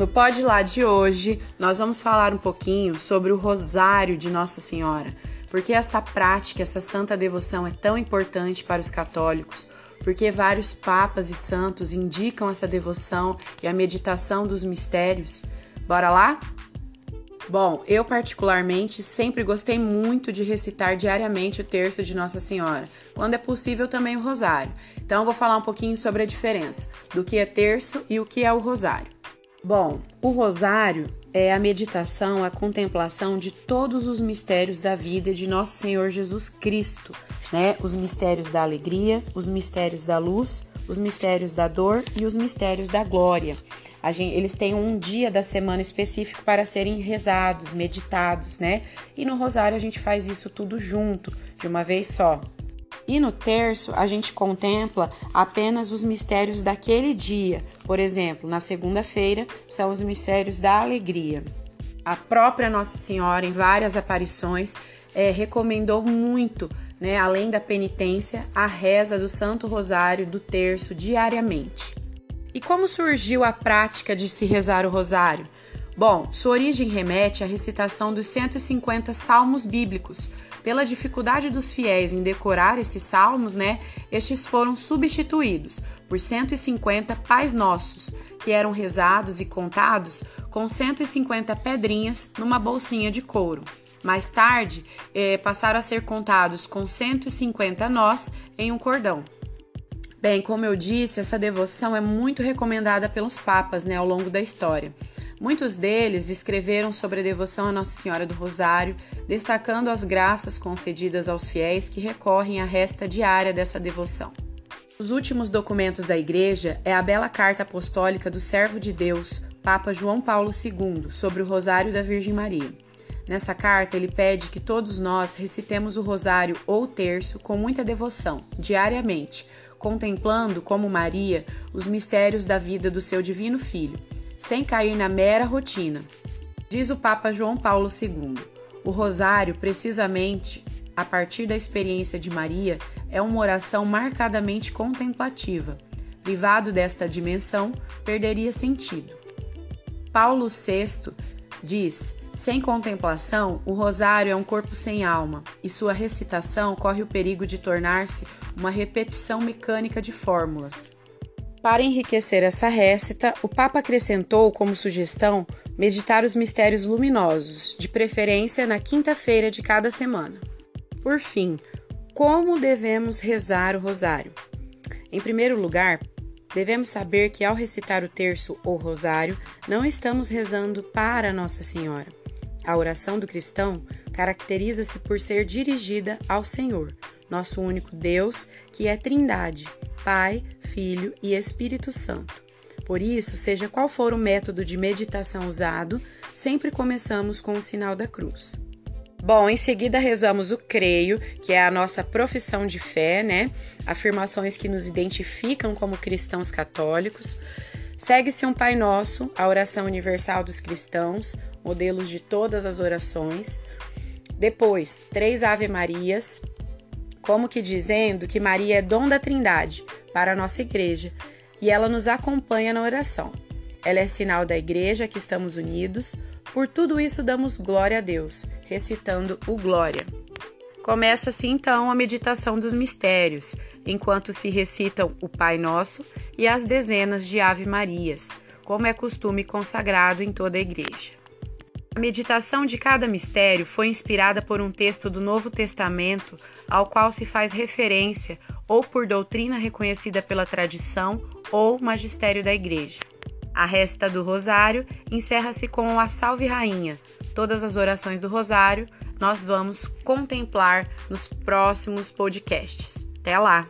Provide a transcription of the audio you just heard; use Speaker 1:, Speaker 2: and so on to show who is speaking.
Speaker 1: No Pode Lá de hoje, nós vamos falar um pouquinho sobre o Rosário de Nossa Senhora, porque essa prática, essa santa devoção é tão importante para os católicos, porque vários papas e santos indicam essa devoção e a meditação dos mistérios. Bora lá? Bom, eu particularmente sempre gostei muito de recitar diariamente o terço de Nossa Senhora, quando é possível também o rosário. Então eu vou falar um pouquinho sobre a diferença do que é terço e o que é o rosário. Bom, o rosário é a meditação, a contemplação de todos os mistérios da vida de nosso Senhor Jesus Cristo, né? Os mistérios da alegria, os mistérios da luz, os mistérios da dor e os mistérios da glória. Gente, eles têm um dia da semana específico para serem rezados, meditados, né? E no rosário a gente faz isso tudo junto, de uma vez só. E no terço, a gente contempla apenas os mistérios daquele dia. Por exemplo, na segunda-feira, são os mistérios da alegria. A própria Nossa Senhora, em várias aparições, é, recomendou muito, né, além da penitência, a reza do Santo Rosário do terço diariamente. E como surgiu a prática de se rezar o rosário? Bom, sua origem remete à recitação dos 150 salmos bíblicos, pela dificuldade dos fiéis em decorar esses salmos, né, estes foram substituídos por 150 Pais Nossos, que eram rezados e contados com 150 pedrinhas numa bolsinha de couro. Mais tarde, eh, passaram a ser contados com 150 nós em um cordão. Bem, como eu disse, essa devoção é muito recomendada pelos papas né, ao longo da história. Muitos deles escreveram sobre a devoção a Nossa Senhora do Rosário, destacando as graças concedidas aos fiéis que recorrem à resta diária dessa devoção. Os últimos documentos da Igreja é a bela carta apostólica do servo de Deus, Papa João Paulo II, sobre o Rosário da Virgem Maria. Nessa carta, ele pede que todos nós recitemos o Rosário ou o Terço com muita devoção, diariamente, contemplando, como Maria, os mistérios da vida do seu Divino Filho sem cair na mera rotina. Diz o Papa João Paulo II: o rosário, precisamente a partir da experiência de Maria, é uma oração marcadamente contemplativa. Privado desta dimensão, perderia sentido. Paulo VI diz: sem contemplação, o rosário é um corpo sem alma, e sua recitação corre o perigo de tornar-se uma repetição mecânica de fórmulas. Para enriquecer essa récita, o Papa acrescentou como sugestão meditar os mistérios luminosos, de preferência na quinta-feira de cada semana. Por fim, como devemos rezar o rosário? Em primeiro lugar, devemos saber que ao recitar o terço ou rosário, não estamos rezando para Nossa Senhora. A oração do cristão caracteriza-se por ser dirigida ao Senhor, nosso único Deus, que é Trindade Pai, Filho e Espírito Santo. Por isso, seja qual for o método de meditação usado, sempre começamos com o sinal da cruz. Bom, em seguida rezamos o creio, que é a nossa profissão de fé, né? Afirmações que nos identificam como cristãos católicos. Segue-se um Pai Nosso, a oração universal dos cristãos, modelos de todas as orações. Depois, três Ave Marias, como que dizendo que Maria é dom da Trindade para a nossa igreja e ela nos acompanha na oração. Ela é sinal da igreja que estamos unidos. Por tudo isso damos glória a Deus, recitando o Glória. Começa-se então a meditação dos mistérios, enquanto se recitam o Pai Nosso e as dezenas de Ave Marias, como é costume consagrado em toda a igreja. A meditação de cada mistério foi inspirada por um texto do Novo Testamento ao qual se faz referência ou por doutrina reconhecida pela tradição ou magistério da Igreja. A resta do Rosário encerra-se com a Salve Rainha. Todas as orações do Rosário nós vamos contemplar nos próximos podcasts. Até lá!